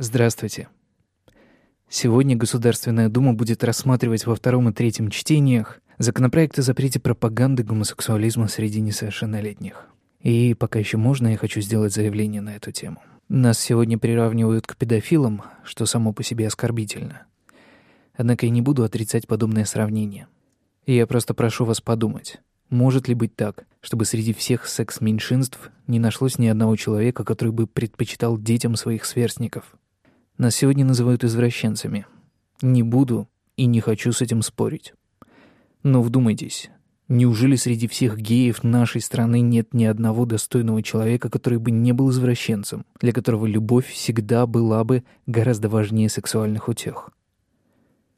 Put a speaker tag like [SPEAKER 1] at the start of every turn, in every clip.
[SPEAKER 1] Здравствуйте. Сегодня Государственная Дума будет рассматривать во втором и третьем чтениях законопроект о запрете пропаганды гомосексуализма среди несовершеннолетних. И пока еще можно, я хочу сделать заявление на эту тему. Нас сегодня приравнивают к педофилам, что само по себе оскорбительно. Однако я не буду отрицать подобное сравнение. Я просто прошу вас подумать, может ли быть так, чтобы среди всех секс-меньшинств не нашлось ни одного человека, который бы предпочитал детям своих сверстников? Нас сегодня называют извращенцами. Не буду и не хочу с этим спорить. Но вдумайтесь, неужели среди всех геев нашей страны нет ни одного достойного человека, который бы не был извращенцем, для которого любовь всегда была бы гораздо важнее сексуальных утех?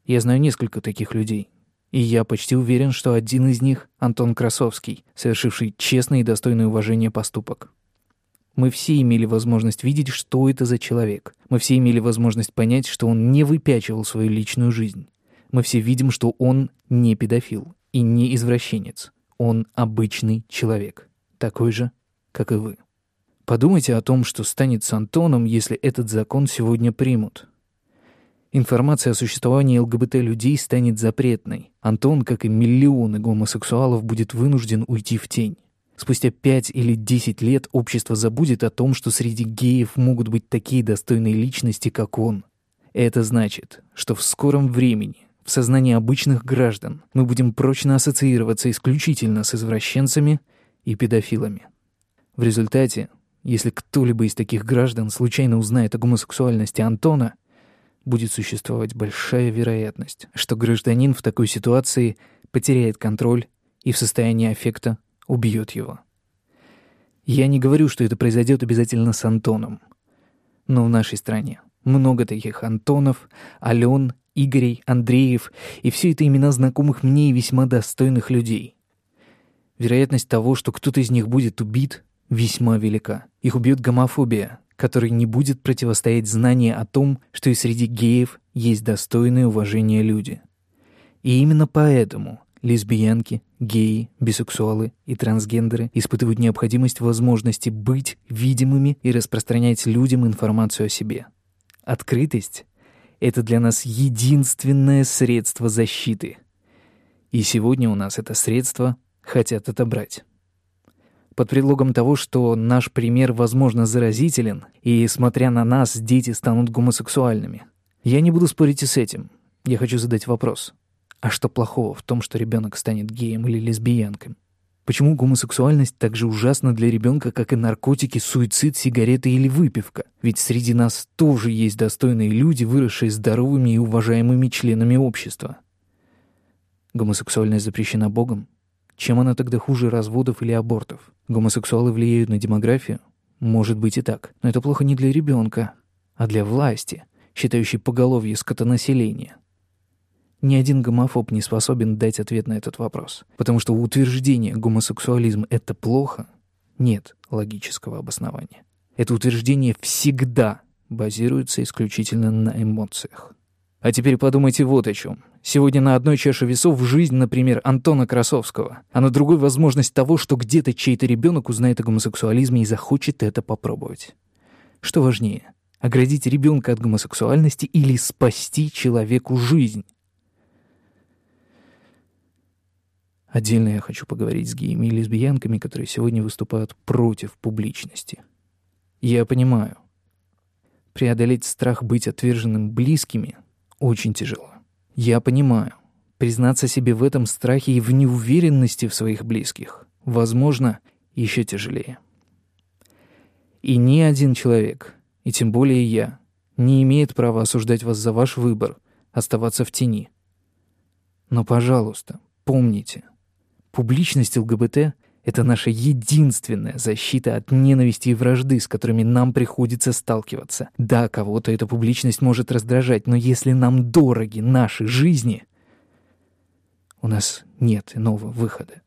[SPEAKER 1] Я знаю несколько таких людей, и я почти уверен, что один из них — Антон Красовский, совершивший честный и достойный уважения поступок. Мы все имели возможность видеть, что это за человек. Мы все имели возможность понять, что он не выпячивал свою личную жизнь. Мы все видим, что он не педофил и не извращенец. Он обычный человек, такой же, как и вы. Подумайте о том, что станет с Антоном, если этот закон сегодня примут. Информация о существовании ЛГБТ-людей станет запретной. Антон, как и миллионы гомосексуалов, будет вынужден уйти в тень. Спустя пять или десять лет общество забудет о том, что среди геев могут быть такие достойные личности, как он. Это значит, что в скором времени в сознании обычных граждан мы будем прочно ассоциироваться исключительно с извращенцами и педофилами. В результате, если кто-либо из таких граждан случайно узнает о гомосексуальности Антона, будет существовать большая вероятность, что гражданин в такой ситуации потеряет контроль и в состоянии аффекта убьет его. Я не говорю, что это произойдет обязательно с Антоном. Но в нашей стране много таких Антонов, Ален, Игорей, Андреев, и все это имена знакомых мне и весьма достойных людей. Вероятность того, что кто-то из них будет убит, весьма велика. Их убьет гомофобия, который не будет противостоять знанию о том, что и среди геев есть достойные уважения люди. И именно поэтому лесбиянки, геи, бисексуалы и трансгендеры испытывают необходимость возможности быть видимыми и распространять людям информацию о себе. Открытость — это для нас единственное средство защиты. И сегодня у нас это средство хотят отобрать под предлогом того, что наш пример, возможно, заразителен, и, смотря на нас, дети станут гомосексуальными. Я не буду спорить и с этим. Я хочу задать вопрос. А что плохого в том, что ребенок станет геем или лесбиянкой? Почему гомосексуальность так же ужасна для ребенка, как и наркотики, суицид, сигареты или выпивка? Ведь среди нас тоже есть достойные люди, выросшие здоровыми и уважаемыми членами общества. Гомосексуальность запрещена Богом? Чем она тогда хуже разводов или абортов? Гомосексуалы влияют на демографию? Может быть и так. Но это плохо не для ребенка, а для власти, считающей поголовье скотонаселения. Ни один гомофоб не способен дать ответ на этот вопрос. Потому что у утверждения «гомосексуализм — это плохо» нет логического обоснования. Это утверждение всегда базируется исключительно на эмоциях. А теперь подумайте вот о чем. Сегодня на одной чаше весов жизнь, например, Антона Красовского, а на другой возможность того, что где-то чей-то ребенок узнает о гомосексуализме и захочет это попробовать. Что важнее, оградить ребенка от гомосексуальности или спасти человеку жизнь? Отдельно я хочу поговорить с геями и лесбиянками, которые сегодня выступают против публичности. Я понимаю, преодолеть страх быть отверженным близкими очень тяжело. Я понимаю, признаться себе в этом страхе и в неуверенности в своих близких, возможно, еще тяжелее. И ни один человек, и тем более я, не имеет права осуждать вас за ваш выбор оставаться в тени. Но, пожалуйста, помните, публичность ЛГБТ это наша единственная защита от ненависти и вражды, с которыми нам приходится сталкиваться. Да, кого-то эта публичность может раздражать, но если нам дороги наши жизни, у нас нет иного выхода.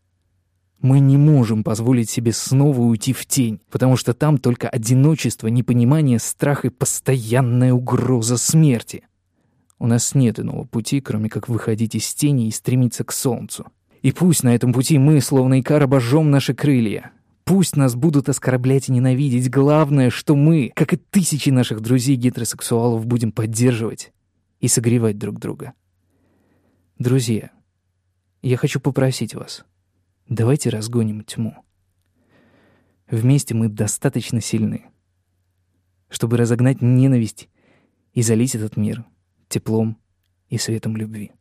[SPEAKER 1] Мы не можем позволить себе снова уйти в тень, потому что там только одиночество, непонимание, страх и постоянная угроза смерти. У нас нет иного пути, кроме как выходить из тени и стремиться к солнцу. И пусть на этом пути мы, словно икар, обожжем наши крылья. Пусть нас будут оскорблять и ненавидеть. Главное, что мы, как и тысячи наших друзей-гетеросексуалов, будем поддерживать и согревать друг друга. Друзья, я хочу попросить вас, давайте разгоним тьму. Вместе мы достаточно сильны, чтобы разогнать ненависть и залить этот мир теплом и светом любви.